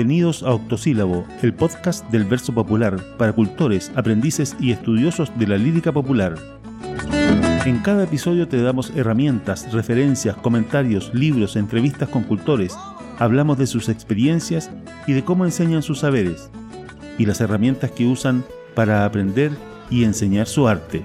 Bienvenidos a Octosílabo, el podcast del verso popular para cultores, aprendices y estudiosos de la lírica popular. En cada episodio te damos herramientas, referencias, comentarios, libros, entrevistas con cultores. Hablamos de sus experiencias y de cómo enseñan sus saberes y las herramientas que usan para aprender y enseñar su arte.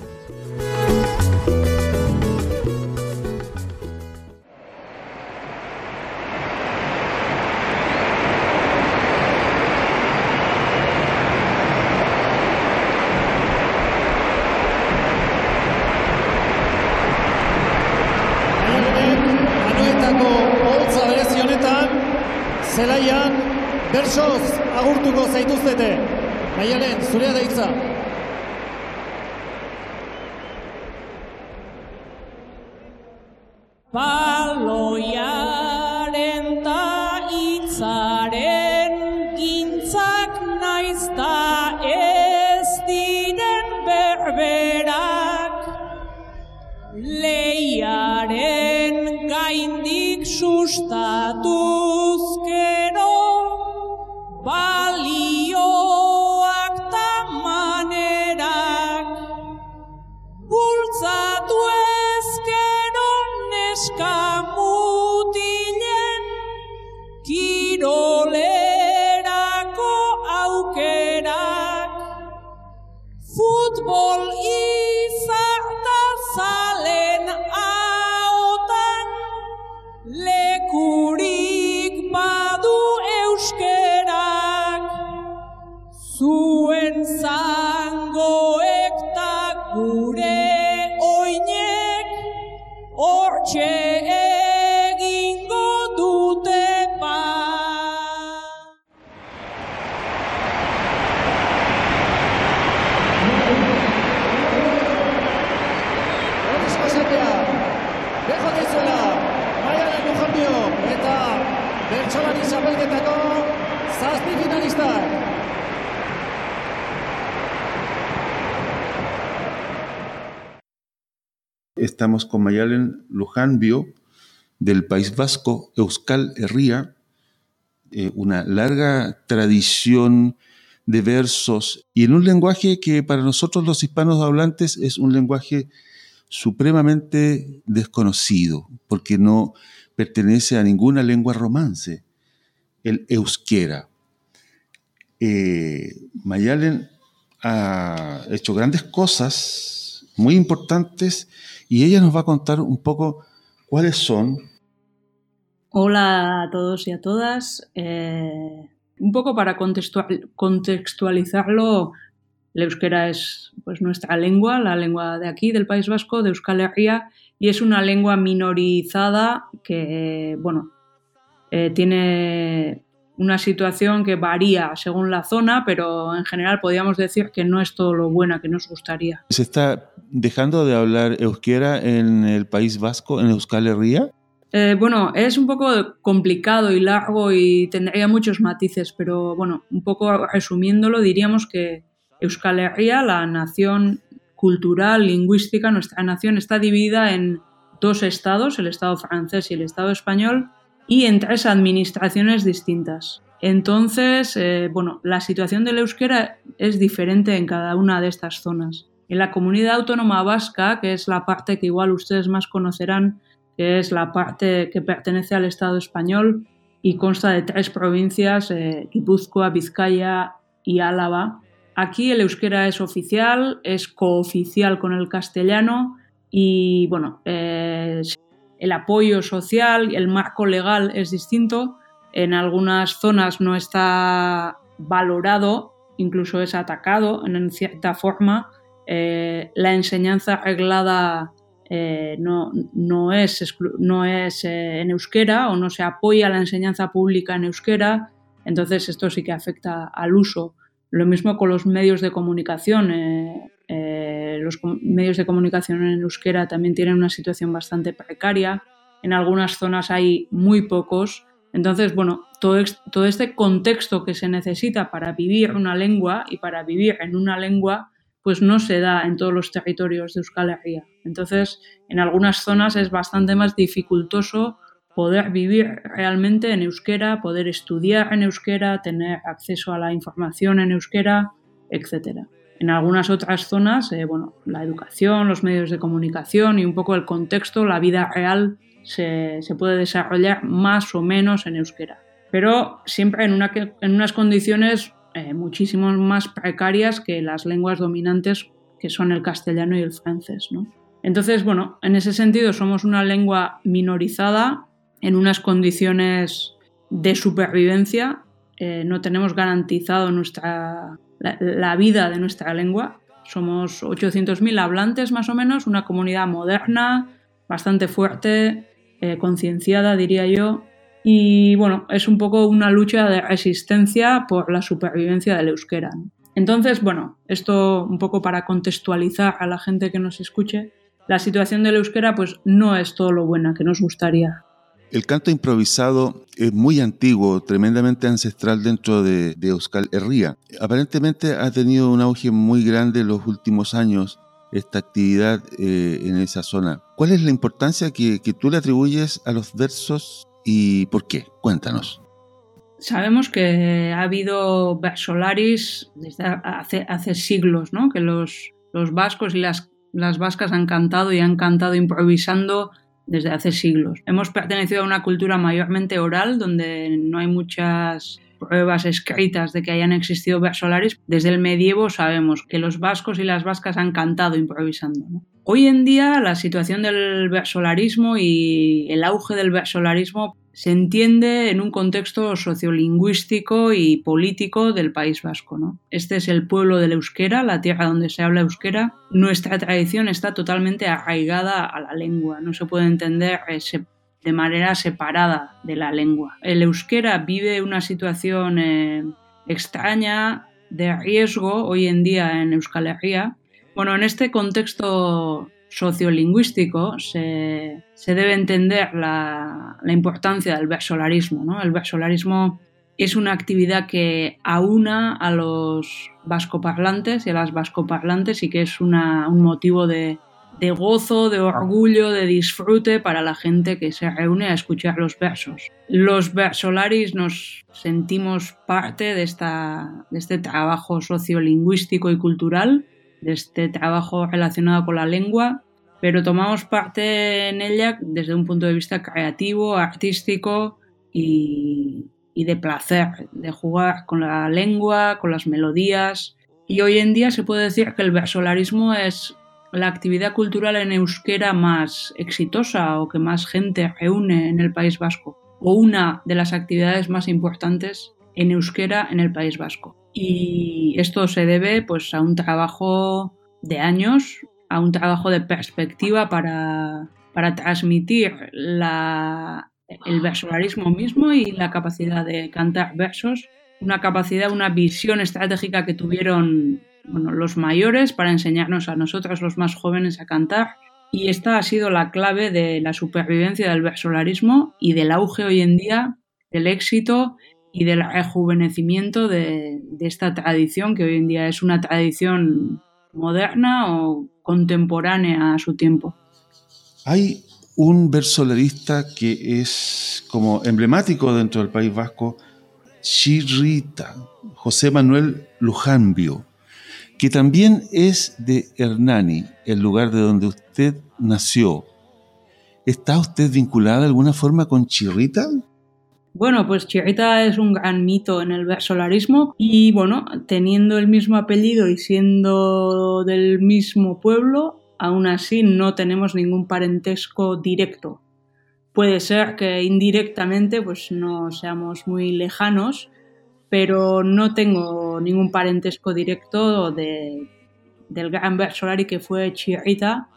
Estamos con Mayalen Lujanbio del País Vasco, Euskal Herria, eh, una larga tradición de versos y en un lenguaje que para nosotros los hispanos hablantes es un lenguaje supremamente desconocido, porque no pertenece a ninguna lengua romance, el euskera. Eh, Mayalen ha hecho grandes cosas muy importantes y ella nos va a contar un poco cuáles son. Hola a todos y a todas. Eh, un poco para contextual- contextualizarlo, el euskera es pues, nuestra lengua, la lengua de aquí, del País Vasco, de Euskal Herria, y es una lengua minorizada que, bueno, eh, tiene una situación que varía según la zona, pero en general podríamos decir que no es todo lo buena que nos gustaría. ¿Se está dejando de hablar euskera en el País Vasco, en Euskal Herria? Eh, bueno, es un poco complicado y largo y tendría muchos matices, pero bueno, un poco resumiéndolo, diríamos que Euskal Herria, la nación cultural, lingüística, nuestra nación está dividida en dos estados, el estado francés y el estado español, y en tres administraciones distintas. Entonces, eh, bueno, la situación del euskera es diferente en cada una de estas zonas. En la comunidad autónoma vasca, que es la parte que igual ustedes más conocerán, que es la parte que pertenece al Estado español y consta de tres provincias, eh, Guipúzcoa, Vizcaya y Álava. Aquí el euskera es oficial, es cooficial con el castellano y bueno, eh, el apoyo social, el marco legal es distinto. En algunas zonas no está valorado, incluso es atacado en cierta forma. Eh, la enseñanza reglada eh, no, no, es, no es eh, en euskera o no se apoya la enseñanza pública en euskera, entonces esto sí que afecta al uso. Lo mismo con los medios de comunicación. Eh, los medios de comunicación en euskera también tienen una situación bastante precaria. En algunas zonas hay muy pocos. Entonces, bueno, todo, todo este contexto que se necesita para vivir una lengua y para vivir en una lengua pues no se da en todos los territorios de Euskal Herria. Entonces, en algunas zonas es bastante más dificultoso poder vivir realmente en euskera, poder estudiar en euskera, tener acceso a la información en euskera, etc. En algunas otras zonas, eh, bueno, la educación, los medios de comunicación y un poco el contexto, la vida real se, puede desarrollar más o menos en euskera. Pero siempre en, unas condiciones eh, muchísimo más precarias que las lenguas dominantes que son el castellano y el francés. Entonces, bueno, en ese sentido somos una lengua minorizada en unas condiciones de supervivencia. Eh, no tenemos garantizado nuestra, la, vida de nuestra lengua. Somos 800.000 hablantes más o menos, una comunidad moderna, bastante fuerte, eh, concienciada, diría yo. Y bueno, es un poco una lucha de resistencia por la supervivencia del euskera. Entonces, bueno, esto un poco para contextualizar a la gente que nos escuche, la situación del euskera pues no es todo lo buena que nos gustaría. El canto improvisado es muy antiguo, tremendamente ancestral dentro de, Euskal Herria. Aparentemente ha tenido un auge muy grande en los últimos años esta actividad eh, en esa zona. ¿Cuál es la importancia que, tú le atribuyes a los versos y por qué? Cuéntanos. Sabemos que ha habido versolaris desde hace, hace siglos, ¿no? que los, los vascos y las, las vascas han cantado y han cantado improvisando desde hace siglos. Hemos pertenecido a una cultura mayormente oral, donde no hay muchas pruebas escritas de que hayan existido versolaris. Desde el medievo sabemos que los vascos y las vascas han cantado improvisando. Hoy en día la situación del versolarismo y el auge del versolarismo se entiende en un contexto sociolingüístico y político del País Vasco. ¿no? Este es el pueblo del euskera, la tierra donde se habla euskera. Nuestra tradición está totalmente arraigada a la lengua, no se puede entender eh, de manera separada de la lengua. El euskera vive una situación eh, extraña de riesgo hoy en día en Euskal Herria. Bueno, en este contexto sociolingüístico se, debe entender la, importancia del versolarismo. ¿no? El versolarismo es una actividad que aúna a los vascoparlantes y a las vascoparlantes y que es un motivo de, gozo, de orgullo, de disfrute para la gente que se reúne a escuchar los versos. Los versolaris nos sentimos parte de, esta, de este trabajo sociolingüístico y cultural, de este trabajo relacionado con la lengua pero tomamos parte en ella desde un punto de vista creativo, artístico y, de placer, de jugar con la lengua, con las melodías. Y hoy en día se puede decir que el versolarismo es la actividad cultural en euskera más exitosa o que más gente reúne en el País Vasco, o una de las actividades más importantes en euskera en el País Vasco. Y esto se debe pues a un trabajo de años a un trabajo de perspectiva para, transmitir el versolarismo mismo y la capacidad de cantar versos, una capacidad, una visión estratégica que tuvieron los mayores para enseñarnos a nosotros los más jóvenes a cantar. Y esta ha sido la clave de la supervivencia del versolarismo y del auge hoy en día, del éxito y del rejuvenecimiento de, de esta tradición que hoy en día es una tradición moderna o contemporánea a su tiempo. Hay un versolarista que es como emblemático dentro del País Vasco, Chirrita, José Manuel Lujanbio, que también es de Hernani, el lugar de donde usted nació. ¿Está usted vinculada de alguna forma con Chirrita? Bueno, pues Chirrita es un gran mito en el versolarismo y bueno, teniendo el mismo apellido y siendo del mismo pueblo, aún así no tenemos ningún parentesco directo. Puede ser que indirectamente pues no seamos muy lejanos, pero no tengo ningún parentesco directo de, del gran versolari que fue Chirrita,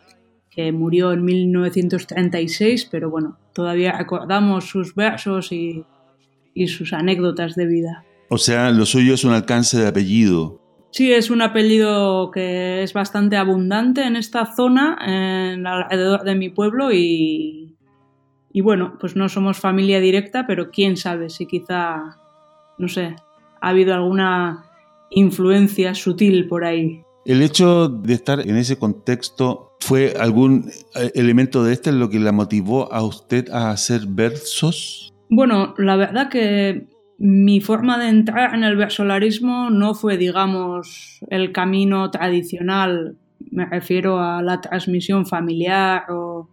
que murió en 1936, pero bueno, todavía recordamos sus versos y, sus anécdotas de vida. O sea, lo suyo es un alcance de apellido. Sí, es un apellido que es bastante abundante en esta zona, en alrededor de mi pueblo y, y bueno, pues no somos familia directa, pero quién sabe si quizá, no sé, ha habido alguna influencia sutil por ahí. El hecho de estar en ese contexto ¿Fue algún eh, elemento de este lo que la motivó a usted a hacer versos? Bueno, la verdad que mi forma de entrar en el versolarismo no fue, digamos, el camino tradicional. Me refiero a la transmisión familiar o,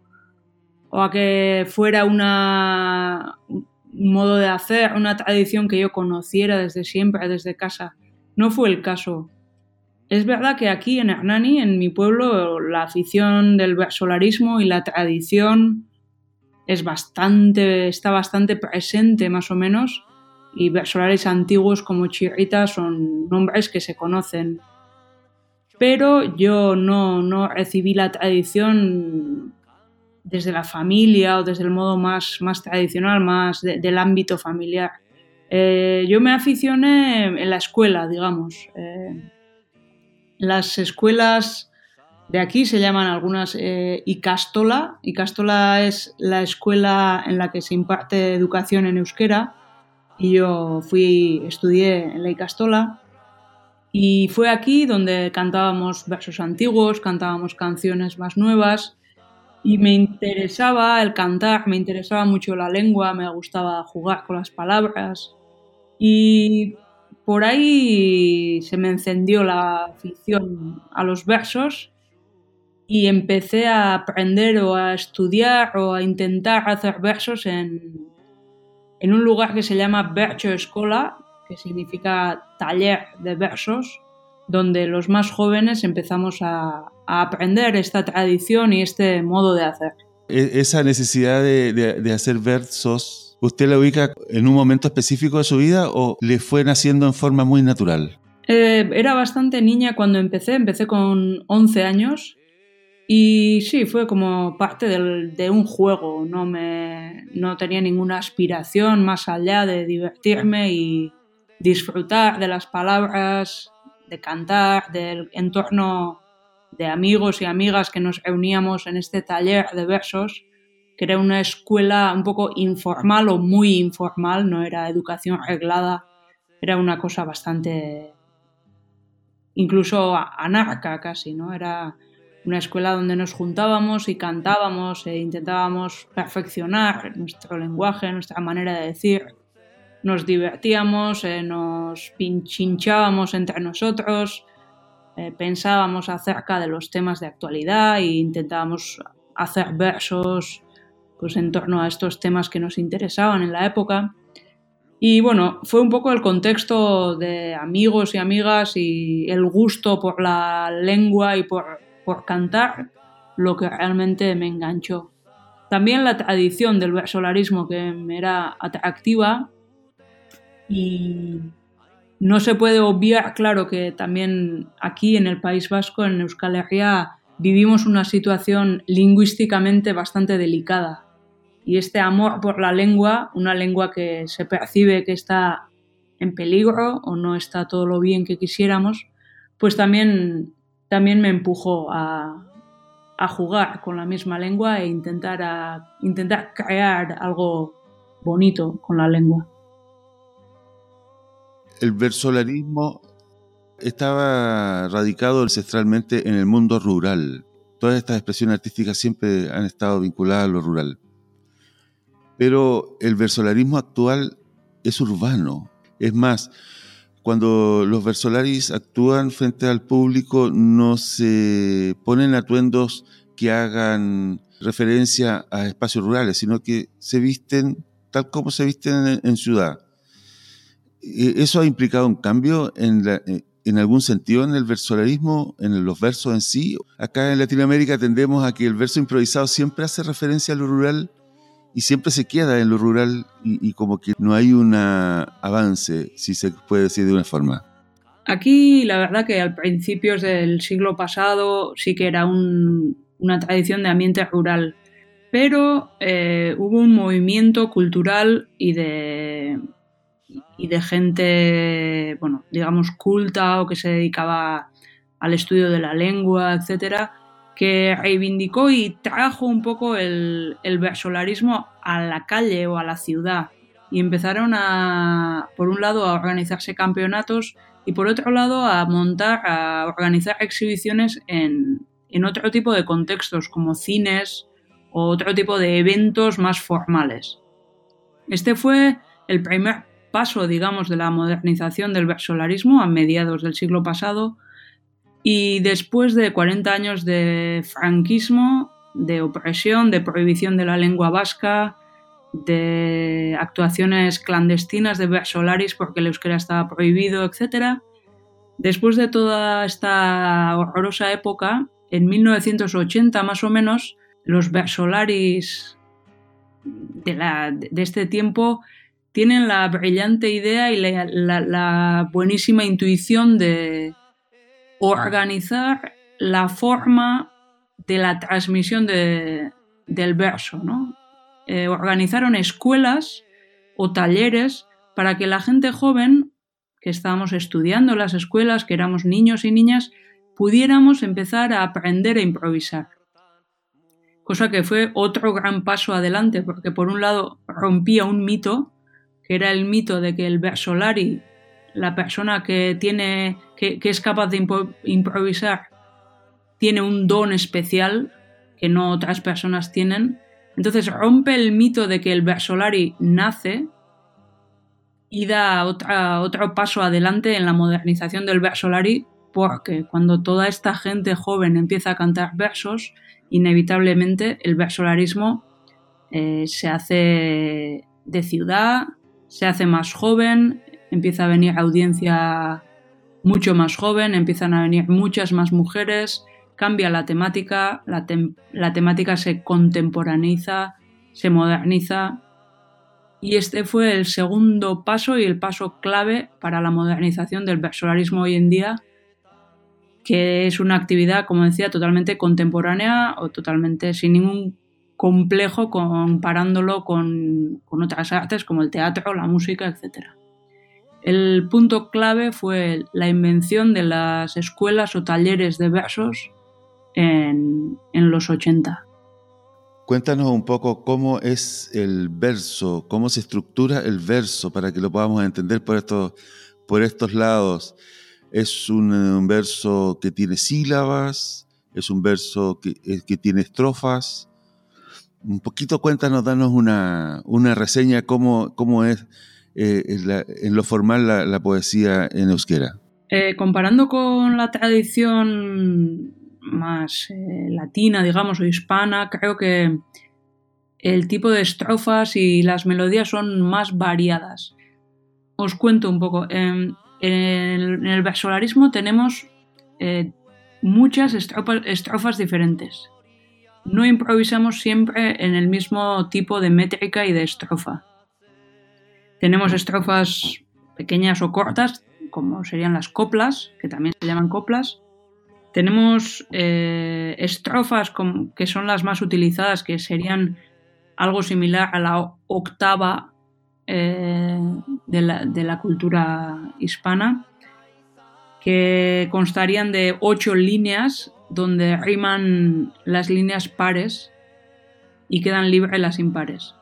a que fuera una, un modo de hacer, una tradición que yo conociera desde siempre, desde casa. No fue el caso. Es verdad que aquí en Hernani, en mi pueblo, la afición del versolarismo y la tradición es bastante, está bastante presente más o menos y versolares antiguos como Chirrita son nombres que se conocen. Pero yo no, no recibí la tradición desde la familia o desde el modo más, más tradicional, más del ámbito familiar. Eh, yo me aficioné en la escuela, digamos. Eh, las escuelas de aquí se llaman algunas eh, Icastola. Icastola es la escuela en la que se imparte educación en euskera. Y yo fui, estudié en la Icastola. Y fue aquí donde cantábamos versos antiguos, cantábamos canciones más nuevas. Y me interesaba el cantar, me interesaba mucho la lengua, me gustaba jugar con las palabras. Y por ahí se me encendió la afición a los versos y empecé a aprender o a estudiar o a intentar hacer versos en, en un lugar que se llama Verso Escola, que significa taller de versos, donde los más jóvenes empezamos a, aprender esta tradición y este modo de hacer. E, esa necesidad de, hacer versos, ¿usted la ubica en un momento específico de su vida o le fue naciendo en forma muy natural? Eh, era bastante niña cuando empecé, empecé con 11 años y sí, fue como parte del, de un juego, no, me, no tenía ninguna aspiración más allá de divertirme y disfrutar de las palabras, de cantar, del entorno de amigos y amigas que nos reuníamos en este taller de versos, que era una escuela un poco informal o muy informal, no era educación reglada, era una cosa bastante incluso anarca casi, ¿no? Era una escuela donde nos juntábamos y cantábamos e intentábamos perfeccionar nuestro lenguaje, nuestra manera de decir. Nos divertíamos, eh, nos pinchinchábamos entre nosotros, eh, pensábamos acerca de los temas de actualidad e intentábamos hacer versos pues, en torno a estos temas que nos interesaban en la época. Y bueno, fue un poco el contexto de amigos y amigas y el gusto por la lengua y por por cantar lo que realmente me enganchó. También la tradición del versolarismo que me era atractiva y no se puede obviar, claro, que también aquí en el País Vasco, en Euskal Herria, vivimos una situación lingüísticamente bastante delicada. Y este amor por la lengua, una lengua que se percibe que está en peligro o no está todo lo bien que quisiéramos, pues también también me empujó a, jugar con la misma lengua e intentar, a, intentar crear algo bonito con la lengua. El versolarismo estaba radicado ancestralmente en el mundo rural. Todas estas expresiones artísticas siempre han estado vinculadas a lo rural. Pero el versolarismo actual es urbano. Es más, cuando los versolaris actúan frente al público no se ponen atuendos que hagan referencia a espacios rurales, sino que se visten tal como se visten en, ciudad. E, ¿Eso ha implicado un cambio en, en algún sentido en el versolarismo, en los versos en sí? Acá en Latinoamérica tendemos a que el verso improvisado siempre hace referencia a lo rural y siempre se queda en lo rural y, como que no hay un avance, si se puede decir de una forma. Aquí la verdad que al principios del siglo pasado sí que era una tradición de ambiente rural, pero eh, hubo un movimiento cultural y de, y de gente, bueno, digamos, culta o que se dedicaba al estudio de la lengua, etcétera, que reivindicó y trajo un poco el, el versolarismo a la calle o a la ciudad. Y empezaron por un lado, a organizarse campeonatos y por otro lado, a montar, a organizar exhibiciones en, en otro tipo de contextos como cines o otro tipo de eventos más formales. Este fue el primer paso, digamos, de la modernización del versolarismo a mediados del siglo pasado y después de 40 años de franquismo, de opresión, de prohibición de la lengua vasca, de actuaciones clandestinas de versolaris porque el euskera estaba prohibido, etc. Después de toda esta horrorosa época, en 1980 más o menos, los versolaris de, de este tiempo tienen la brillante idea y la buenísima intuición de, organizar la forma de la transmisión del verso. ¿no? Eh, organizaron escuelas o talleres para que la gente joven que estábamos estudiando las escuelas, que éramos niños y niñas, pudiéramos empezar a aprender a improvisar. Cosa que fue otro gran paso adelante, porque por un lado rompía un mito, que era el mito de que el versolari la persona que tiene que, es capaz de improvisar tiene un don especial que no otras personas tienen. Entonces rompe el mito de que el versolari nace y da otro paso adelante en la modernización del versolari porque cuando toda esta gente joven empieza a cantar versos, inevitablemente el versolarismo eh, se hace de ciudad, se hace más joven, empieza a venir audiencia mucho más joven, empiezan a venir muchas más mujeres, cambia la temática, la, temática se contemporaneiza, se moderniza y este fue el segundo paso y el paso clave para la modernización del versolarismo hoy en día, que es una actividad, como decía, totalmente contemporánea o totalmente sin ningún complejo comparándolo con, con otras artes como el teatro, la música, etcétera. El punto clave fue la invención de las escuelas o talleres de versos en, los 80. Cuéntanos un poco cómo es el verso, cómo se estructura el verso para que lo podamos entender por estos, por estos lados. ¿Es un, verso que tiene sílabas? ¿Es un verso que, eh, que tiene estrofas? Un poquito cuéntanos, danos una, una reseña cómo, cómo es eh, en, lo formal la, poesía en euskera? Eh, comparando con la tradición más eh, latina, digamos, o hispana, creo que el tipo de estrofas y las melodías son más variadas. Os cuento un poco. En, el, versolarismo tenemos muchas estrofas diferentes. No improvisamos siempre en el mismo tipo de métrica y de estrofa. Tenemos estrofas pequeñas o cortas, como serían las coplas, que también se llaman coplas. Tenemos eh, estrofas que son las más utilizadas, que serían algo similar a la octava eh, de, la, cultura hispana, que constarían de ocho líneas donde riman las líneas pares y quedan libres las impares.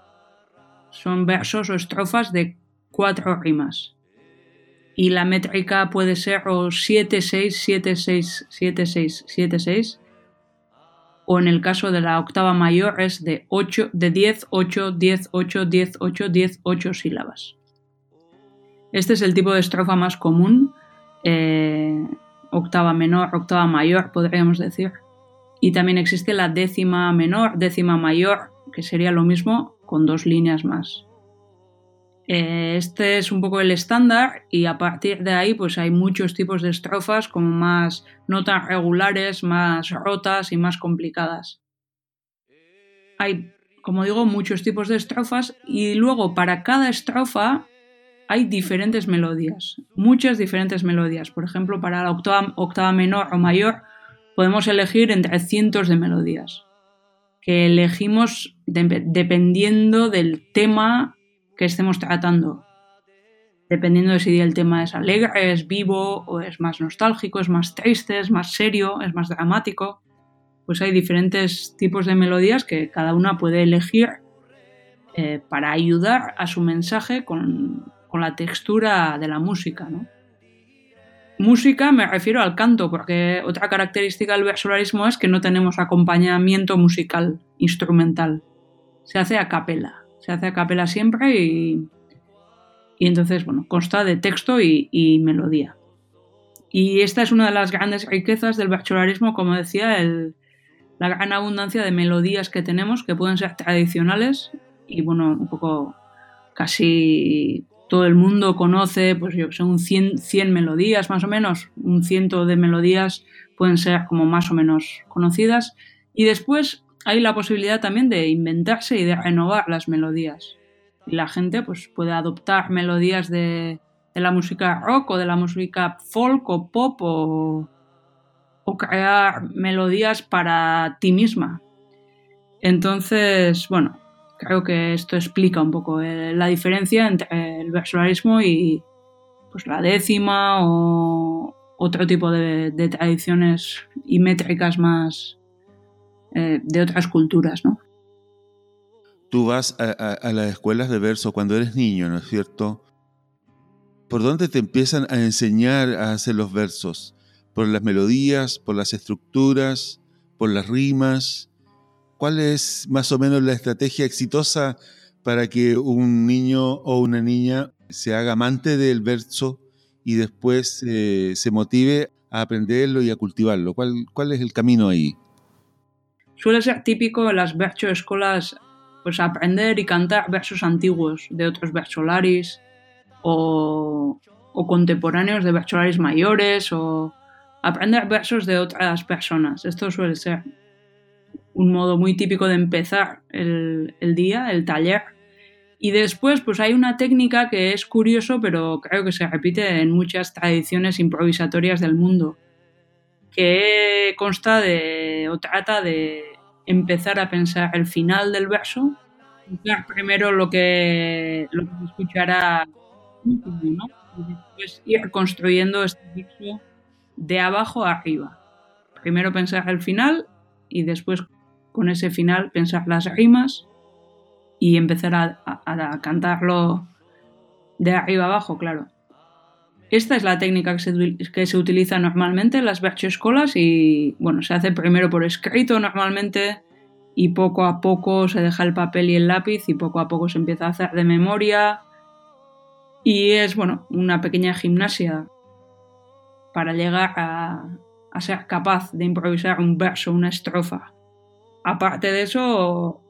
Son versos o estrofas de cuatro rimas. Y la métrica puede ser o 7, 6, 7, 6, 7, 6, 7, 6. O en el caso de la octava mayor es de, 8, de 10, 8, 10, 8, 10, 8, 10, 8 sílabas. Este es el tipo de estrofa más común, eh, octava menor, octava mayor, podríamos decir. Y también existe la décima menor, décima mayor, que sería lo mismo, con dos líneas más. Eh, este es un poco el estándar y a partir de ahí pues hay muchos tipos de estrofas como más no tan regulares, más rotas y más complicadas. Hay, como digo, muchos tipos de estrofas y luego para cada estrofa hay diferentes melodías, muchas diferentes melodías. Por ejemplo, para la octava, octava menor o mayor podemos elegir entre cientos de melodías que elegimos dependiendo del tema que estemos tratando. Dependiendo de si el tema es alegre, es vivo, o es más nostálgico, es más triste, es más serio, es más dramático. Pues hay diferentes tipos de melodías que cada una puede elegir eh, para ayudar a su mensaje con, la textura de la música. Música me refiero al canto, porque otra característica del versolarismo es que no tenemos acompañamiento musical, instrumental. Se hace a capela, se hace a capela siempre y, y entonces, bueno, consta de texto y, melodía. Y esta es una de las grandes riquezas del versolarismo, como decía, la gran abundancia de melodías que tenemos, que pueden ser tradicionales y, bueno, un poco casi todo el mundo conoce, pues yo son 100, 100 melodías más o menos, un ciento de melodías pueden ser como más o menos conocidas. Y después hay la posibilidad también de inventarse y de renovar las melodías. Y la gente pues puede adoptar melodías de, la música rock o de la música folk o pop o crear melodías para ti misma. Entonces, bueno, creo que esto explica un poco eh, la diferencia entre el versolarismo y pues, la décima o otro tipo de, de tradiciones y métricas más eh, de otras culturas, ¿no? Tú vas a, a, a, las escuelas de verso cuando eres niño, ¿no es cierto? ¿Por dónde te empiezan a enseñar a hacer los versos? ¿Por las melodías, por las estructuras, por las rimas? ¿Cuál es más o menos la estrategia exitosa para que un niño o una niña se haga amante del verso y después eh, se motive a aprenderlo y a cultivarlo? ¿Cuál, ¿Cuál, es el camino ahí? Suele ser típico en las escuelas pues aprender y cantar versos antiguos de otros versolaris o, o contemporáneos de versolaris mayores o aprender versos de otras personas. Esto suele ser un modo muy típico de empezar el, el, día, el taller. Y después, pues hay una técnica que es curioso, pero creo que se repite en muchas tradiciones improvisatorias del mundo, que consta de, o trata de empezar a pensar el final del verso, pensar primero lo que, lo que se escuchará, ¿no? y después ir construyendo este verso de abajo a arriba. Primero pensar el final y después con ese final pensar las rimas y empezar a, a, cantarlo de arriba abajo, claro. Esta es la técnica que se, que se utiliza normalmente en las escolas y bueno, se hace primero por escrito normalmente y poco a poco se deja el papel y el lápiz y poco a poco se empieza a hacer de memoria y es bueno, una pequeña gimnasia para llegar a, a ser capaz de improvisar un verso, una estrofa aparte de eso,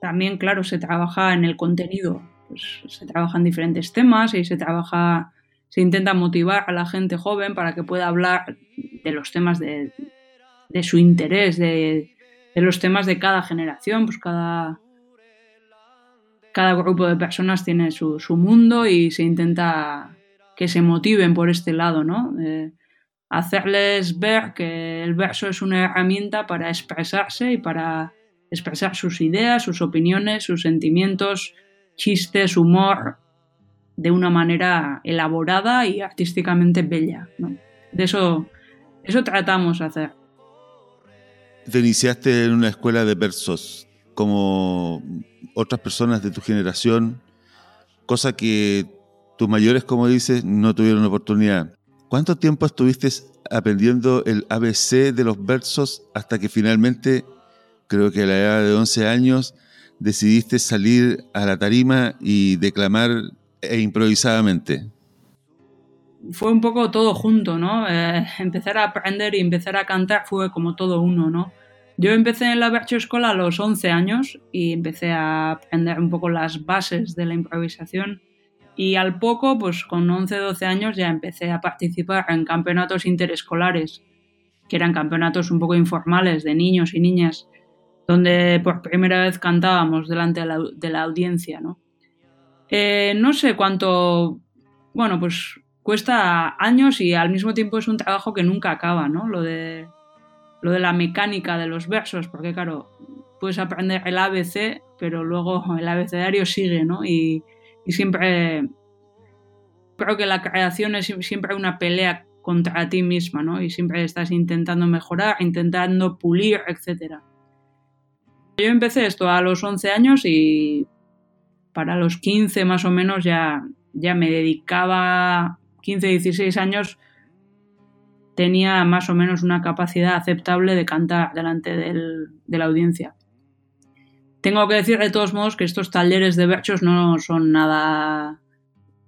también, claro, se trabaja en el contenido. Pues se trabajan diferentes temas y se trabaja, se intenta motivar a la gente joven para que pueda hablar de los temas de, su interés, de, los temas de cada generación, pues cada, cada grupo de personas tiene su, su, mundo y se intenta que se motiven por este lado, ¿no? Eh, hacerles ver que el verso es una herramienta para expresarse y para expresar sus ideas, sus opiniones, sus sentimientos, chistes, humor, de una manera elaborada y artísticamente bella. De eso, eso tratamos de hacer. Te iniciaste en una escuela de versos, como otras personas de tu generación, cosa que tus mayores, como dices, no tuvieron oportunidad. ¿Cuánto tiempo estuviste aprendiendo el ABC de los versos hasta que finalmente, creo que a la edad de 11 años, decidiste salir a la tarima y declamar e improvisadamente? Fue un poco todo junto, ¿no? Eh, empezar a aprender y empezar a cantar fue como todo uno, ¿no? Yo empecé en la Bercho Escola a los 11 años y empecé a aprender un poco las bases de la improvisación y al poco, pues con 11, 12 años ya empecé a participar en campeonatos interescolares, que eran campeonatos un poco informales de niños y niñas, donde por primera vez cantábamos delante de la, de la audiencia, ¿no? Eh, no sé cuánto, bueno, pues cuesta años y al mismo tiempo es un trabajo que nunca acaba, ¿no? Lo de, lo de la mecánica de los versos, porque claro, puedes aprender el ABC, pero luego el abecedario sigue, ¿no? Y, y siempre creo que la creación es siempre una pelea contra ti misma, ¿no? Y siempre estás intentando mejorar, intentando pulir, etc. Yo empecé esto a los 11 años y para los 15 más o menos ya, ya me dedicaba, 15, 16 años, tenía más o menos una capacidad aceptable de cantar delante de la audiencia. Tengo que decir de todos modos que estos talleres de versos no son nada,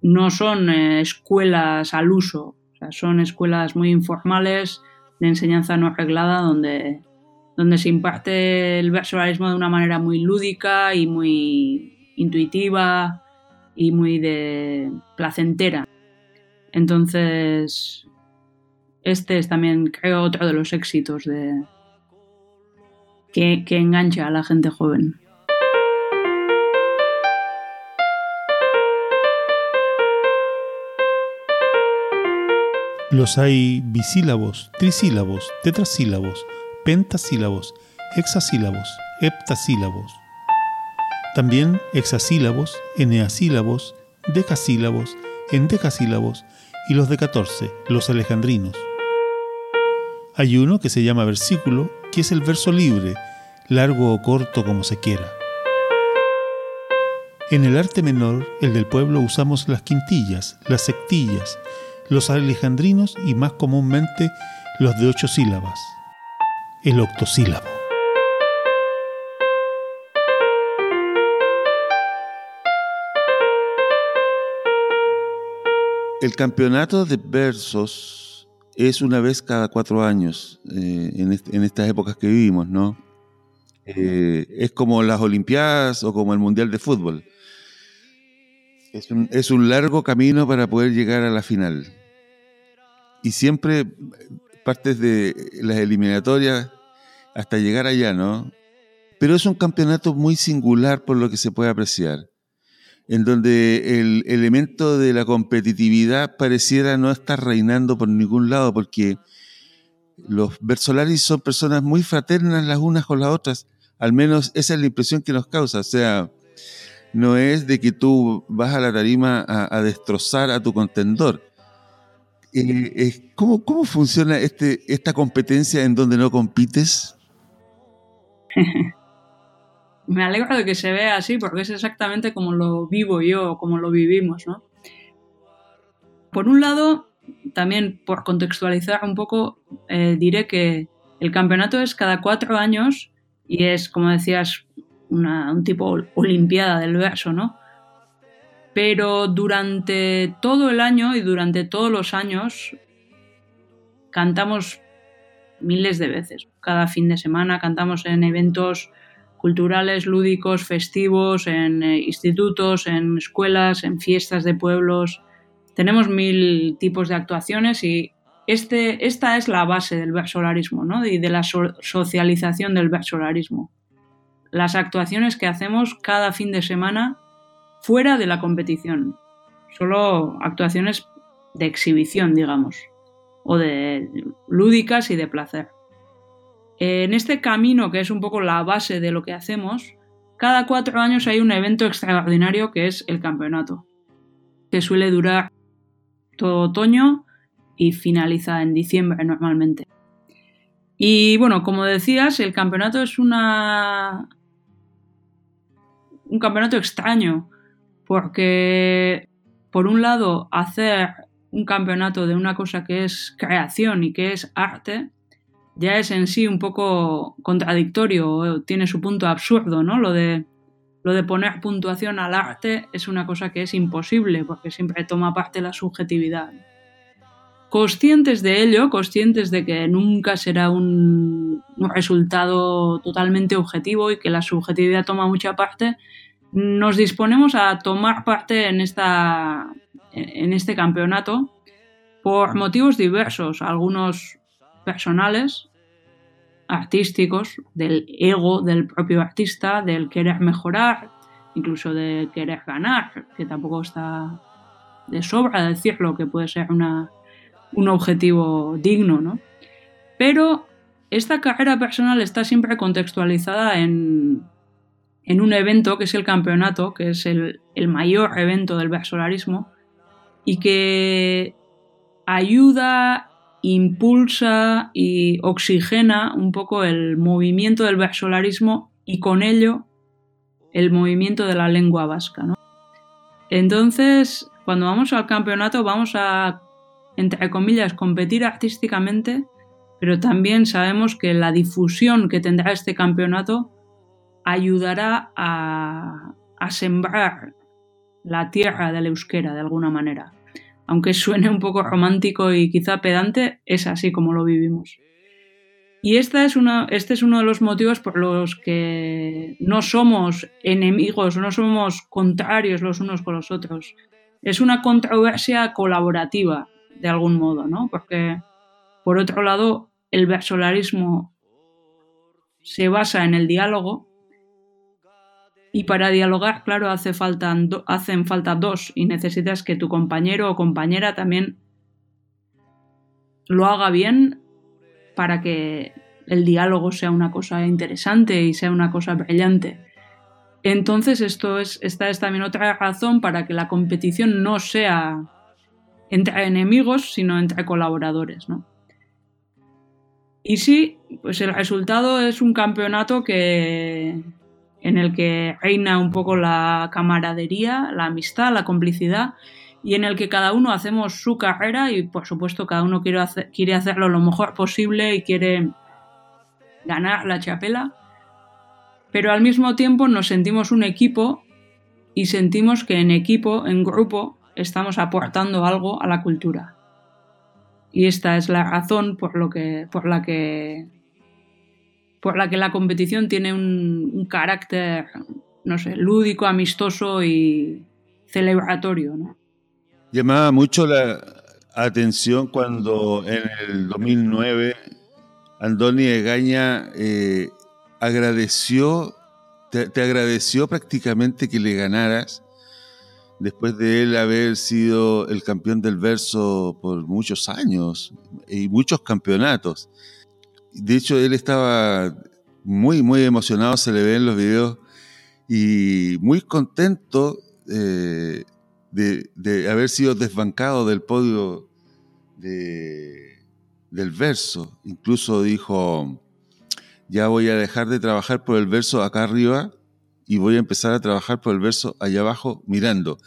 no son eh, escuelas al uso, son escuelas muy informales de enseñanza no arreglada donde, donde se imparte el versolarismo de una manera muy lúdica y muy intuitiva y muy de placentera. Entonces, este es también, creo, otro de los éxitos de que, que engancha a la gente joven. Los hay bisílabos, trisílabos, tetrasílabos, pentasílabos, hexasílabos, heptasílabos. También hexasílabos, eneasílabos, decasílabos, endecasílabos y los de 14, los alejandrinos. Hay uno que se llama versículo, que es el verso libre, largo o corto como se quiera. En el arte menor, el del pueblo, usamos las quintillas, las sectillas, los alejandrinos y más comúnmente los de ocho sílabas, el octosílabo. El campeonato de versos es una vez cada cuatro años eh, en, estas épocas que vivimos, ¿no? Eh, es como las Olimpiadas o como el Mundial de Fútbol. Es un, largo camino para poder llegar a la final. Y siempre partes de las eliminatorias hasta llegar allá, ¿no? Pero es un campeonato muy singular por lo que se puede apreciar, en donde el elemento de la competitividad pareciera no estar reinando por ningún lado, porque los Versolaris son personas muy fraternas las unas con las otras, al menos esa es la impresión que nos causa, o sea, no es de que tú vas a la tarima a, destrozar a tu contendor. Eh, ¿cómo, ¿Cómo funciona este, esta competencia en donde no compites? Me alegro de que se vea así porque es exactamente como lo vivo yo, como lo vivimos, ¿no? Por un lado, también por contextualizar un poco, eh, diré que el campeonato es cada cuatro años y es, como decías, un tipo olimpiada del verso, ¿no? Pero durante todo el año y durante todos los años cantamos miles de veces. Cada fin de semana cantamos en eventos culturales, lúdicos, festivos, en eh, institutos, en escuelas, en fiestas de pueblos. Tenemos mil tipos de actuaciones y este, esta es la base del versolarismo ¿no? y de la socialización del versolarismo las actuaciones que hacemos cada fin de semana fuera de la competición. Solo actuaciones de exhibición, digamos, o de lúdicas y de placer. En este camino, que es un poco la base de lo que hacemos, cada cuatro años hay un evento extraordinario que es el campeonato, que suele durar todo otoño y finaliza en diciembre normalmente. Y bueno, como decías, el campeonato es una un campeonato extraño, porque por un lado hacer un campeonato de una cosa que es creación y que es arte, ya es en sí un poco contradictorio, tiene su punto absurdo, ¿no? Lo de, lo de poner puntuación al arte es una cosa que es imposible, porque siempre toma parte la subjetividad. Conscientes de ello, conscientes de que nunca será un, resultado totalmente objetivo y que la subjetividad toma mucha parte, nos disponemos a tomar parte en, esta, en este campeonato por motivos diversos, algunos personales, artísticos, del ego del propio artista, del querer mejorar, incluso de querer ganar, que tampoco está de sobra decirlo, que puede ser una, un objetivo digno, ¿no? Pero esta carrera personal está siempre contextualizada en, en un evento que es el campeonato, que es el, mayor evento del versolarismo, y que ayuda, impulsa y oxigena un poco el movimiento del versolarismo y con ello el movimiento de la lengua vasca. Entonces, cuando vamos al campeonato vamos a entre comillas, competir artísticamente, pero también sabemos que la difusión que tendrá este campeonato ayudará a, sembrar la tierra del euskera de alguna manera. Aunque suene un poco romántico y quizá pedante, es así como lo vivimos. Y esta es este es uno de los motivos por los que no somos enemigos, no somos contrarios los unos con los otros. Es una controversia colaborativa, de algún modo, ¿no? Porque, por otro lado, el versolarismo se basa en el diálogo y para dialogar, claro, hace falta, hacen falta dos y necesitas que tu compañero o compañera también lo haga bien para que el diálogo sea una cosa interesante y sea una cosa brillante. Entonces, esto es, esta es también otra razón para que la competición no sea entre enemigos, sino entre colaboradores, ¿no? Y sí, pues el resultado es un campeonato que, en el que reina un poco la camaradería, la amistad, la complicidad y en el que cada uno hacemos su carrera y por supuesto cada uno quiere, quiere hacerlo lo mejor posible y quiere ganar la chapela, pero al mismo tiempo nos sentimos un equipo y sentimos que en equipo, en grupo, estamos aportando algo a la cultura. Y esta es la razón por, lo que, por la que por la que la competición tiene un, carácter, no sé, lúdico, amistoso y celebratorio. Llamaba mucho la atención cuando en el 2009 Andoni Egaña eh, agradeció, te, agradeció prácticamente que le ganaras después de él haber sido el campeón del verso por muchos años y muchos campeonatos. De hecho, él estaba muy, muy emocionado, se le ve en los videos, y muy contento eh, de, haber sido desbancado del podio del verso. Incluso dijo, ya voy a dejar de trabajar por el verso acá arriba y voy a empezar a trabajar por el verso allá abajo mirando.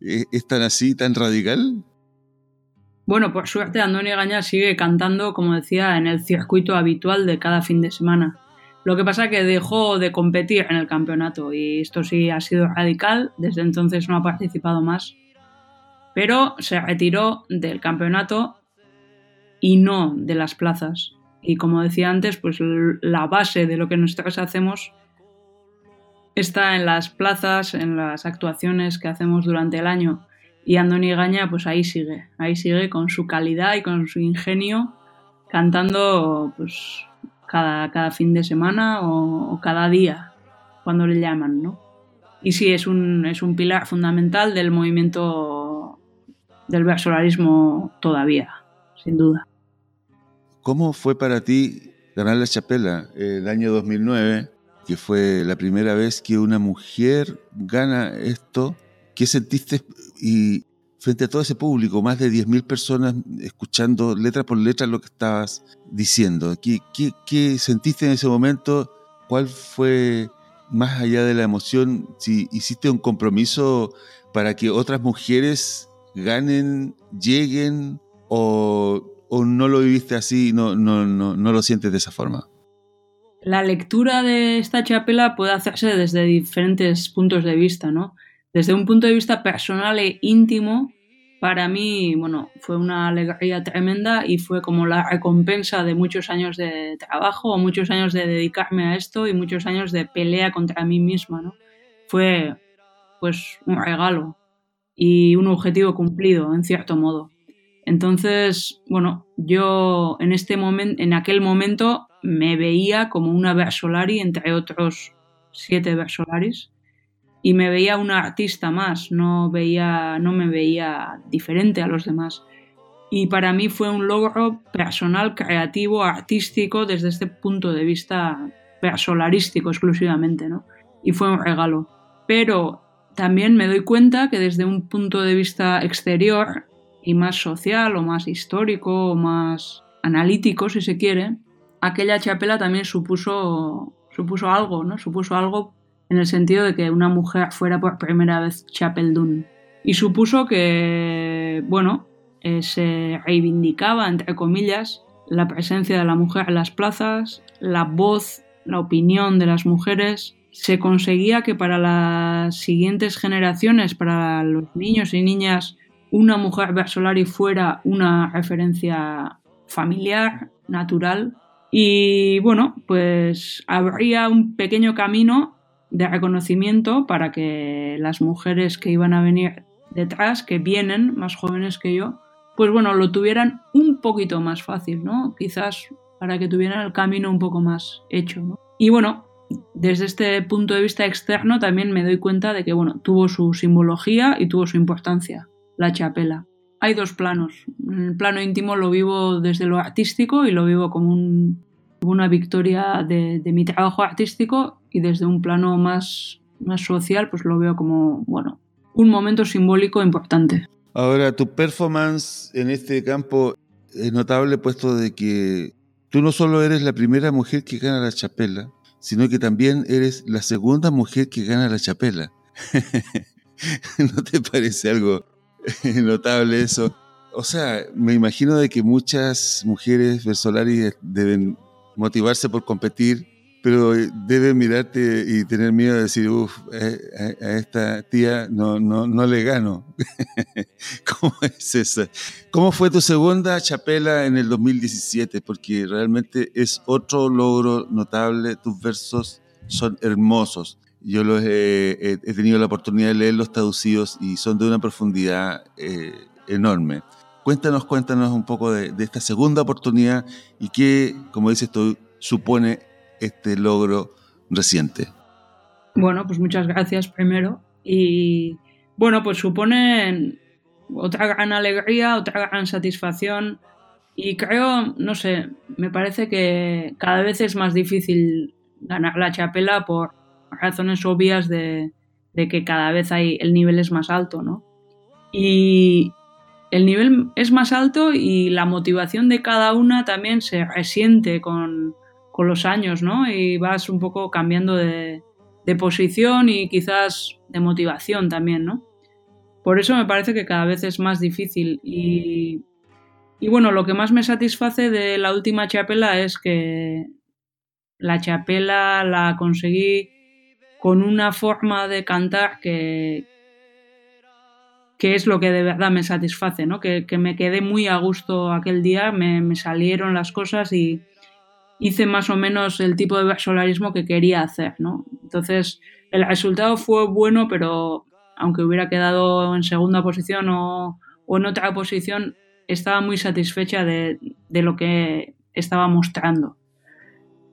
¿Es tan así, tan radical? Bueno, por suerte Andoni Gaña sigue cantando, como decía, en el circuito habitual de cada fin de semana. Lo que pasa es que dejó de competir en el campeonato y esto sí ha sido radical, desde entonces no ha participado más. Pero se retiró del campeonato y no de las plazas. Y como decía antes, pues la base de lo que nosotros hacemos está en las plazas, en las actuaciones que hacemos durante el año y Andoni Gaña, pues ahí sigue, ahí sigue con su calidad y con su ingenio, cantando pues cada, cada fin de semana o, cada día, cuando le llaman, ¿no? Y sí, es un, es un pilar fundamental del movimiento del versolarismo todavía, sin duda. ¿Cómo fue para ti ganar la chapela el año 2009, que fue la primera vez que una mujer gana esto? ¿Qué sentiste y frente a todo ese público, más de 10.000 personas escuchando letra por letra lo que estabas diciendo? ¿Qué, qué, sentiste en ese momento? ¿Cuál fue, más allá de la emoción, si hiciste un compromiso para que otras mujeres ganen, lleguen o, no lo viviste así, no lo sientes de esa forma? La lectura de esta chapela puede hacerse desde diferentes puntos de vista, ¿no? Desde un punto de vista personal e íntimo, para mí, bueno, fue una alegría tremenda y fue como la recompensa de muchos años de trabajo, muchos años de dedicarme a esto y muchos años de pelea contra mí misma, ¿no? Fue, pues, un regalo y un objetivo cumplido, en cierto modo. Entonces, bueno, yo en este momento, en aquel momento me veía como una Versolari entre otros siete Versolaris y me veía una artista más, no, veía, no me veía diferente a los demás. Y para mí fue un logro personal, creativo, artístico, desde este punto de vista persolarístico exclusivamente, ¿no? Y fue un regalo. Pero también me doy cuenta que desde un punto de vista exterior y más social o más histórico o más analítico, si se quiere, aquella chapela también supuso, supuso algo, ¿no? Supuso algo en el sentido de que una mujer fuera por primera vez Chapeldun. Y supuso que, bueno, eh, se reivindicaba, entre comillas, la presencia de la mujer en las plazas, la voz, la opinión de las mujeres. Se conseguía que para las siguientes generaciones, para los niños y niñas, una mujer Versolari fuera una referencia familiar, natural. Y bueno, pues habría un pequeño camino de reconocimiento para que las mujeres que iban a venir detrás, que vienen, más jóvenes que yo, pues bueno, lo tuvieran un poquito más fácil, ¿no? Quizás para que tuvieran el camino un poco más hecho, ¿no? Y bueno, desde este punto de vista externo también me doy cuenta de que, bueno, tuvo su simbología y tuvo su importancia, la chapela. Hay dos planos. El plano íntimo lo vivo desde lo artístico y lo vivo como una victoria de, de, mi trabajo artístico y desde un plano más, más social pues lo veo como, bueno, un momento simbólico importante. Ahora, tu performance en este campo es notable puesto de que tú no solo eres la primera mujer que gana la chapela, sino que también eres la segunda mujer que gana la chapela. ¿No te parece algo notable eso? O sea, me imagino de que muchas mujeres versolaris deben motivarse por competir pero eh, debe mirarte y tener miedo de decir, uff, a, esta tía no, no, no le gano. ¿Cómo es eso? ¿Cómo fue tu segunda chapela en el 2017? Porque realmente es otro logro notable, tus versos son hermosos. Yo los he, tenido la oportunidad de leerlos traducidos y son de una profundidad eh, enorme. Cuéntanos, cuéntanos un poco de, de esta segunda oportunidad y qué, como dices tú, supone este logro reciente? Bueno, pues muchas gracias primero. Y bueno, pues supone otra gran alegría, otra gran satisfacción. Y creo, no sé, me parece que cada vez es más difícil ganar la chapela por razones obvias de, de que cada vez hay, el nivel es más alto, ¿no? Y el nivel es más alto y la motivación de cada una también se resiente con, con los años, ¿no? Y vas un poco cambiando de, posición y quizás de motivación también, ¿no? Por eso me parece que cada vez es más difícil y, y bueno, lo que más me satisface de la última chapela es que la chapela la conseguí con una forma de cantar que, que es lo que de verdad me satisface, ¿no? Que, me quedé muy a gusto aquel día, me, me salieron las cosas y, hice más o menos el tipo de versolarismo que quería hacer, ¿no? Entonces, el resultado fue bueno, pero aunque hubiera quedado en segunda posición o, en otra posición, estaba muy satisfecha de, lo que estaba mostrando.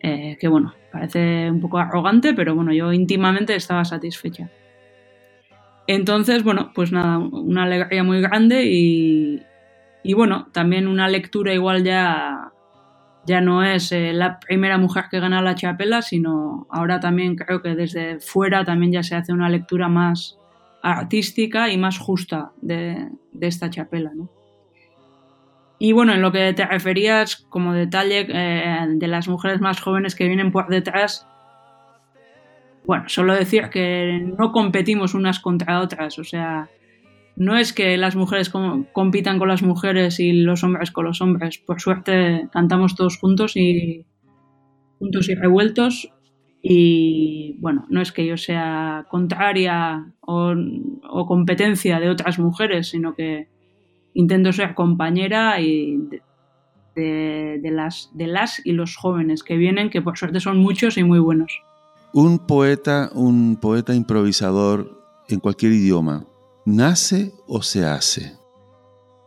Eh, que bueno, parece un poco arrogante, pero bueno, yo íntimamente estaba satisfecha. Entonces, bueno, pues nada, una alegría muy grande y, y bueno, también una lectura igual ya ya no es eh, la primera mujer que gana la chapela, sino ahora también creo que desde fuera también ya se hace una lectura más artística y más justa de, esta chapela. Y bueno, en lo que te referías como detalle eh, de las mujeres más jóvenes que vienen por detrás, bueno, solo decir que no competimos unas contra otras, o sea, no es que las mujeres compitan con las mujeres y los hombres con los hombres. Por suerte cantamos todos juntos y juntos y revueltos. Y bueno, no es que yo sea contraria o, competencia de otras mujeres, sino que intento ser compañera y de, las, de las y los jóvenes que vienen, que por suerte son muchos y muy buenos. Un poeta, un poeta improvisador en cualquier idioma, ¿Nace o se hace?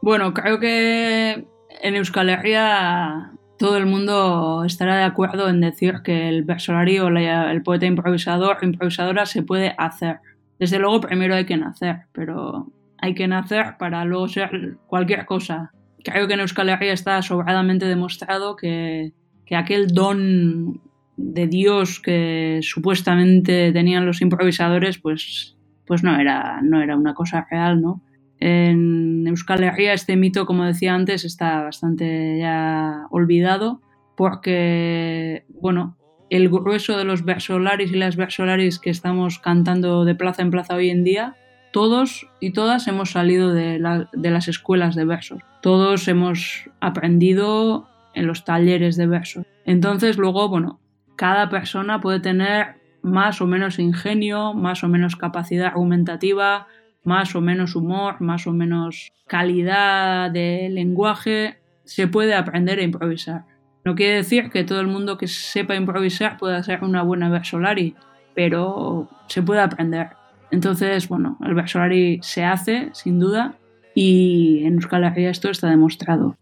Bueno, creo que en Euskal Herria todo el mundo estará de acuerdo en decir que el versolario, el poeta improvisador improvisadora se puede hacer. Desde luego primero hay que nacer, pero hay que nacer para luego ser cualquier cosa. Creo que en Euskal Herria está sobradamente demostrado que, que aquel don de Dios que supuestamente tenían los improvisadores, pues pues no era, no era una cosa real, ¿no? En Euskal Herria este mito, como decía antes, está bastante ya olvidado porque, bueno, el grueso de los versolaris y las versolaris que estamos cantando de plaza en plaza hoy en día, todos y todas hemos salido de, las escuelas de versos. todos hemos aprendido en los talleres de verso. Entonces luego, bueno, cada persona puede tener más o menos ingenio, más o menos capacidad argumentativa, más o menos humor, más o menos calidad de lenguaje, se puede aprender a improvisar. No quiere decir que todo el mundo que sepa improvisar pueda ser una buena versolari, pero se puede aprender. Entonces, bueno, el versolari se hace, sin duda, y en Euskal Herria esto está demostrado.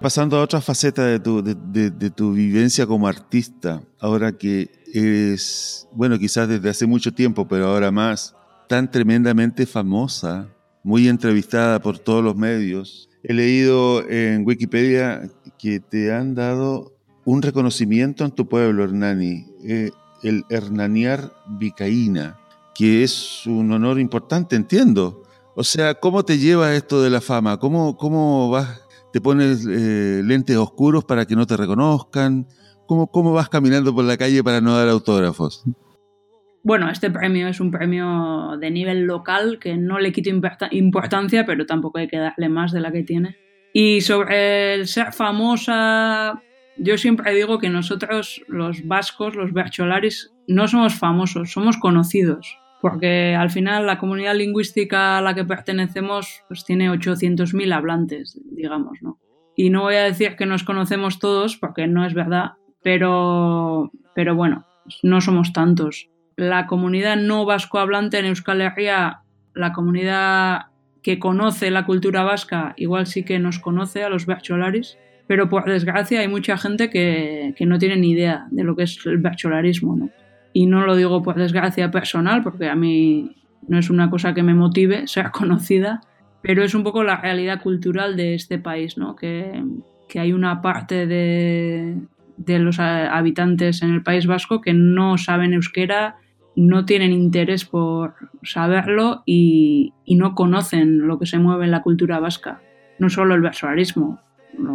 Pasando a otra faceta de tu, de, tu vivencia como artista, ahora que eres, bueno, quizás desde hace mucho tiempo, pero ahora más, tan tremendamente famosa, muy entrevistada por todos los medios. He leído en Wikipedia que te han dado un reconocimiento en tu pueblo, Hernani, eh, el Hernaniar Vicaína, que es un honor importante, entiendo. O sea, ¿cómo te lleva esto de la fama? ¿Cómo, cómo vas te pones eh, lentes oscuros para que no te reconozcan. ¿Cómo, ¿Cómo vas caminando por la calle para no dar autógrafos? Bueno, este premio es un premio de nivel local que no le quito importancia, pero tampoco hay que darle más de la que tiene. Y sobre el ser famosa, yo siempre digo que nosotros, los vascos, los bercholaris, no somos famosos, somos conocidos porque al final la comunidad lingüística a la que pertenecemos pues tiene 800.000 hablantes, digamos, ¿no? Y no voy a decir que nos conocemos todos, porque no es verdad, pero, pero bueno, no somos tantos. La comunidad no vascohablante en Euskal Herria, la comunidad que conoce la cultura vasca, igual sí que nos conoce a los bercholaris, pero por desgracia hay mucha gente que, que no tiene ni idea de lo que es el bercholarismo, ¿no? Y no lo digo por desgracia personal, porque a mí no es una cosa que me motive ser conocida, pero es un poco la realidad cultural de este país, ¿no? que, hay una parte de, los habitantes en el País Vasco que no saben euskera, no tienen interés por saberlo y, y no conocen lo que se mueve en la cultura vasca. No solo el versolarismo,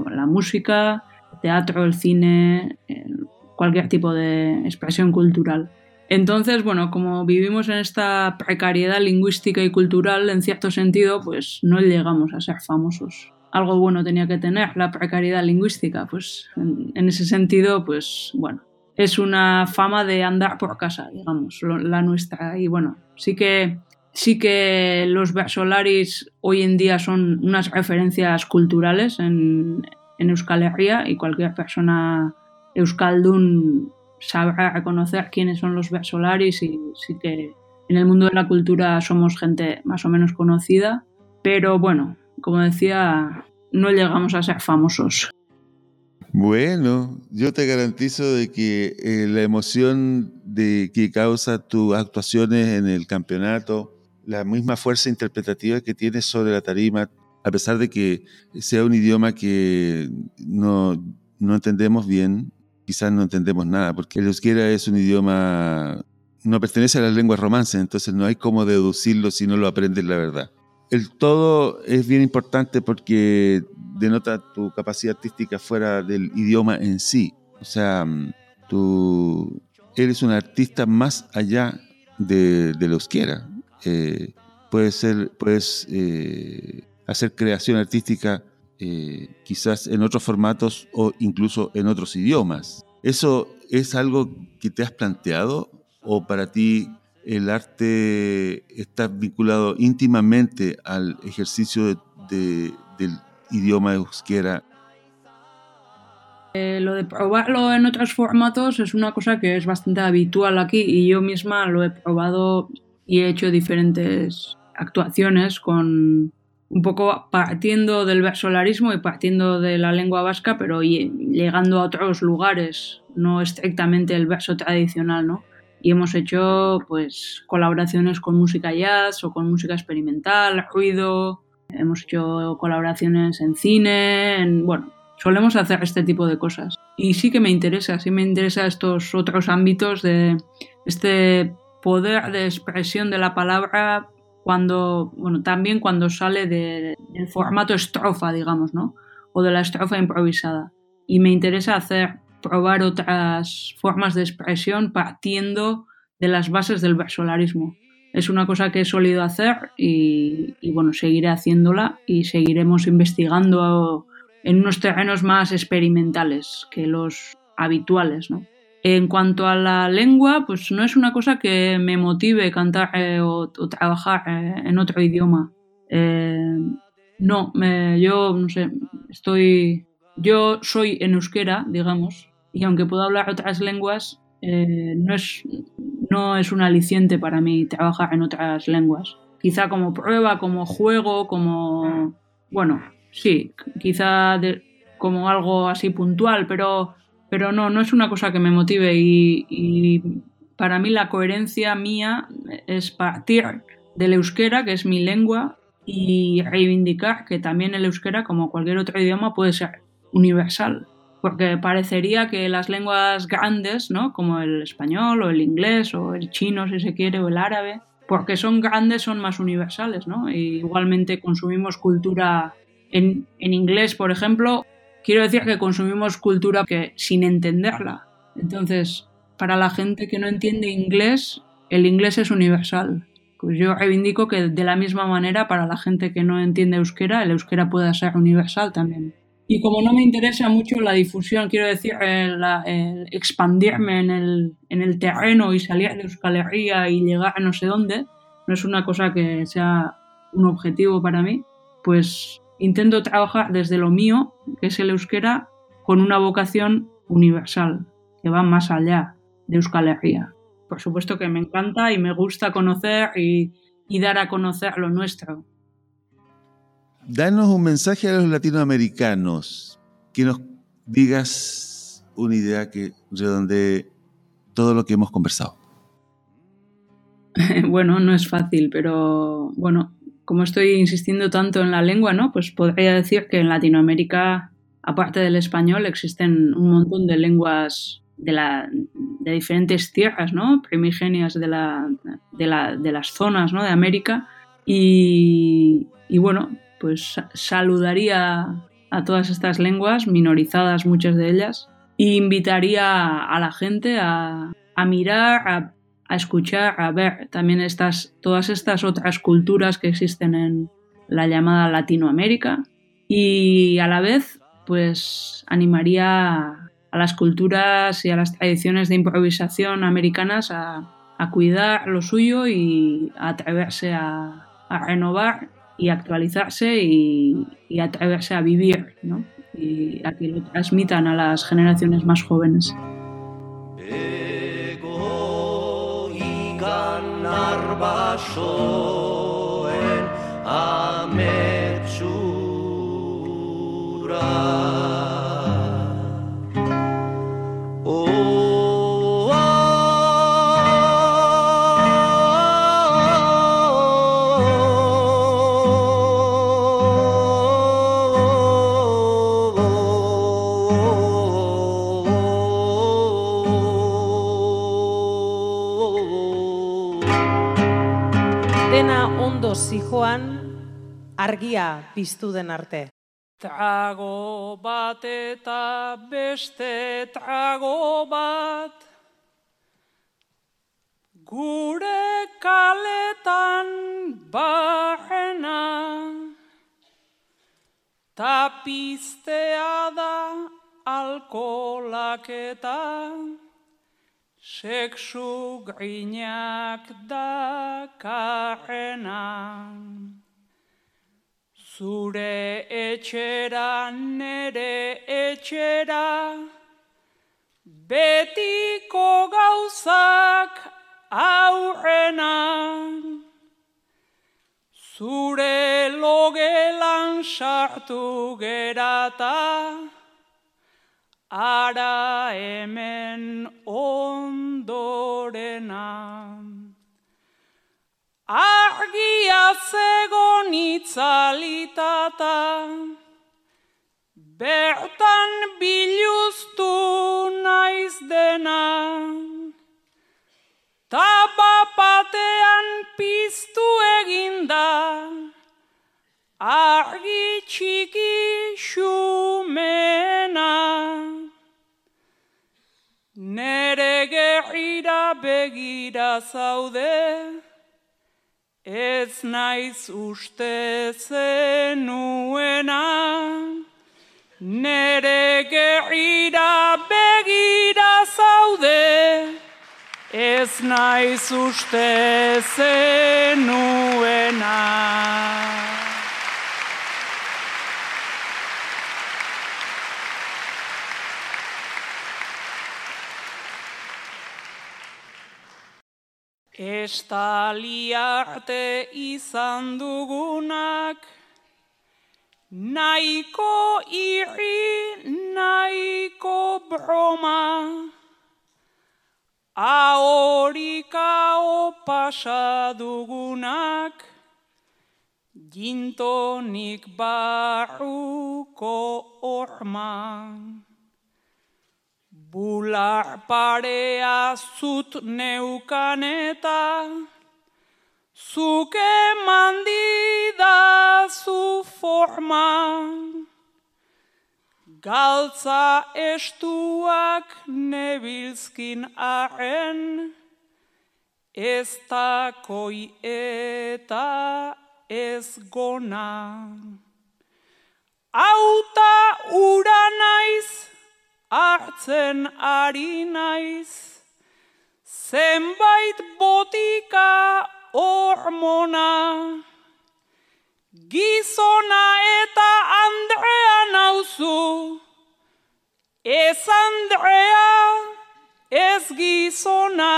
la música, el teatro, el cine, el cualquier tipo de expresión cultural. Entonces, bueno, como vivimos en esta precariedad lingüística y cultural, en cierto sentido, pues no llegamos a ser famosos. Algo bueno tenía que tener la precariedad lingüística, pues en, ese sentido, pues bueno, es una fama de andar por casa, digamos, la nuestra. Y bueno, sí que, sí que los versolaris hoy en día son unas referencias culturales en, en Euskal Herria y cualquier persona Euskaldun sabrá reconocer quiénes son los versolaris y sí que en el mundo de la cultura somos gente más o menos conocida, pero bueno, como decía, no llegamos a ser famosos. Bueno, yo te garantizo de que eh, la emoción de que causa tus actuaciones en el campeonato, la misma fuerza interpretativa que tienes sobre la tarima, a pesar de que sea un idioma que no, no entendemos bien, quizás no entendemos nada, porque el euskera es un idioma, no pertenece a las lenguas romances, entonces no hay cómo deducirlo si no lo aprendes la verdad. El todo es bien importante porque denota tu capacidad artística fuera del idioma en sí. O sea, tú eres un artista más allá de, de. Eh, puedes ser, puedes eh, hacer creación artística eh, quizás en otros formatos o incluso en otros idiomas. ¿Eso es algo que te has planteado o para ti el arte está vinculado íntimamente al ejercicio del idioma euskera? Eh, lo de probarlo en otros formatos es una cosa que es bastante habitual aquí y yo misma lo he probado y he hecho diferentes actuaciones con, un poco partiendo del versolarismo y partiendo de la lengua vasca, pero llegando a otros lugares, no estrictamente el verso tradicional, ¿no? Y hemos hecho pues colaboraciones con música jazz o con música experimental, ruido, hemos hecho colaboraciones en cine, en, bueno, solemos hacer este tipo de cosas. Y sí que me interesa, sí me interesa estos otros ámbitos de este poder de expresión de la palabra cuando, bueno, también cuando sale del formato estrofa, digamos, ¿no? O de la estrofa improvisada. Y me interesa hacer, probar otras formas de expresión partiendo de las bases del versolarismo. es una cosa que he solido hacer y, bueno, seguiré haciéndola y seguiremos investigando en unos terrenos más experimentales que los habituales, ¿no? En cuanto a la lengua, pues no es una cosa que me motive cantar eh, o, trabajar eh, en otro idioma. Eh, no, yo no sé, estoy. Yo soy en euskera, digamos, y aunque puedo hablar otras lenguas, no, es, no es un aliciente para mí trabajar en otras lenguas. Quizá como prueba, como juego, como. Bueno, sí, quizá como algo así puntual, pero pero no, no es una cosa que me motive y, para mí la coherencia mía es partir del euskera, que es mi lengua, y reivindicar que también el euskera, como cualquier otro idioma, puede ser universal. Porque parecería que las lenguas grandes, ¿no? como el español o el inglés o el chino, si se quiere, o el árabe, porque son grandes, son más universales. ¿no? igualmente consumimos cultura en, en inglés, por ejemplo, Quiero decir que consumimos cultura que sin entenderla. Entonces, para la gente que no entiende inglés, el inglés es universal. Pues yo reivindico que de la misma manera para la gente que no entiende euskera, el euskera pueda ser universal también. Y como no me interesa mucho la difusión, quiero decir, el, expandirme en el, en terreno y salir de Euskal Herria y llegar a no sé dónde, no es una cosa que sea un objetivo para mí, pues intento trabajar desde lo mío, que es el euskera, con una vocación universal, que va más allá de Euskal Herria. Por supuesto que me encanta y me gusta conocer y, dar a conocer lo nuestro. Danos un mensaje a los latinoamericanos, que nos digas una idea que redondee todo lo que hemos conversado. bueno, no es fácil, pero bueno, como estoy insistiendo tanto en la lengua, ¿no? Pues podría decir que en Latinoamérica, aparte del español, existen un montón de lenguas de, la, de diferentes tierras, ¿no? Primigenias de, la, de, las zonas, ¿no? De América. Y, bueno, pues saludaría a todas estas lenguas, minorizadas muchas de ellas, e invitaría a la gente a, a mirar, a a escuchar, a ver también estas, todas estas otras culturas que existen en la llamada Latinoamérica y a la vez pues animaría a las culturas y a las tradiciones de improvisación americanas a, cuidar lo suyo y a atreverse a, renovar y actualizarse y, atreverse a vivir y a que lo transmitan a las generaciones más jóvenes. dan narbasoen ametsura. Argia piztu den arte. Trago bat eta beste trago bat Gure kaletan barrena Tapiztea da alkolak eta Sexu grinak da karrena. Zure etxera nere etxera, betiko gauzak aurrena. Zure logelan sartu gerata, ara hemen ondorena. Argia zegon itzalitata, bertan biluztu naiz dena. Tapapatean piztu eginda, argi txiki xumena. Nere gerrira begira zaude, Ez naiz uste zenuena, nere gerira begira zaude, ez naiz uste zenuena. Estali arte izan dugunak, nahiko irri, nahiko broma, ahorika pasa dugunak, gintonik barruko orman. Bular parea zut neukan eta zuke mandida zu forma. Galtza estuak nebilzkin arren, ez takoi eta ez gona. Auta ura naiz, hartzen ari naiz, zenbait botika hormona, gizona eta Andrea nauzu, ez Andrea, ez gizona,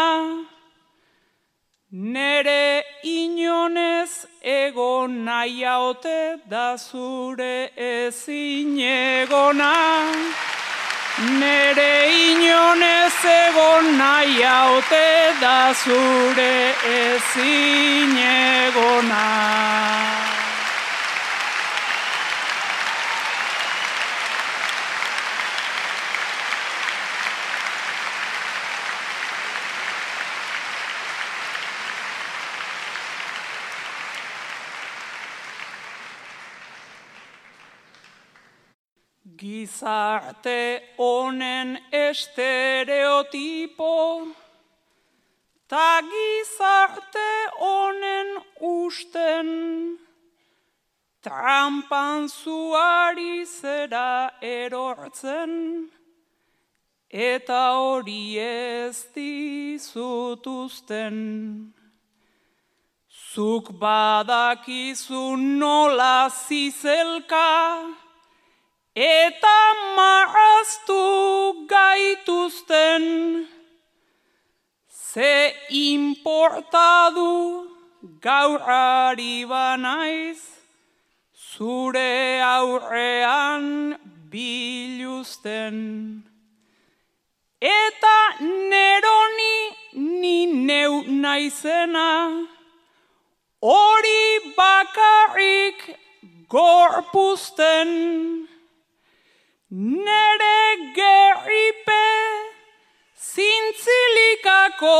nere inonez egon nahiaote da zure ezin egona. Nere inonez egon nahi haute da zure ezin egona. Gizarte honen estereotipo, ta gizarte honen usten, trampan zuari zera erortzen, eta hori ez dizutuzten. Zuk badakizu nola zizelka, eta marraztu gaituzten, ze importadu gaur ari banaiz, zure aurrean biluzten. Eta neroni ni neu naizena, hori bakarrik gorpuzten. Nere gerripe zintzilikako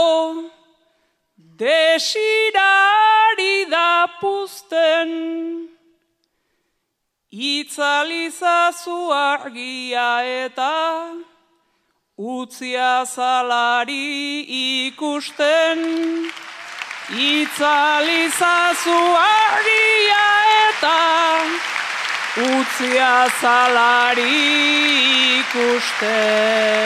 desirari da puzten. Itzalizazu argia eta utzia zalari ikusten. Itzalizazu argia eta utzia zalari ikusten.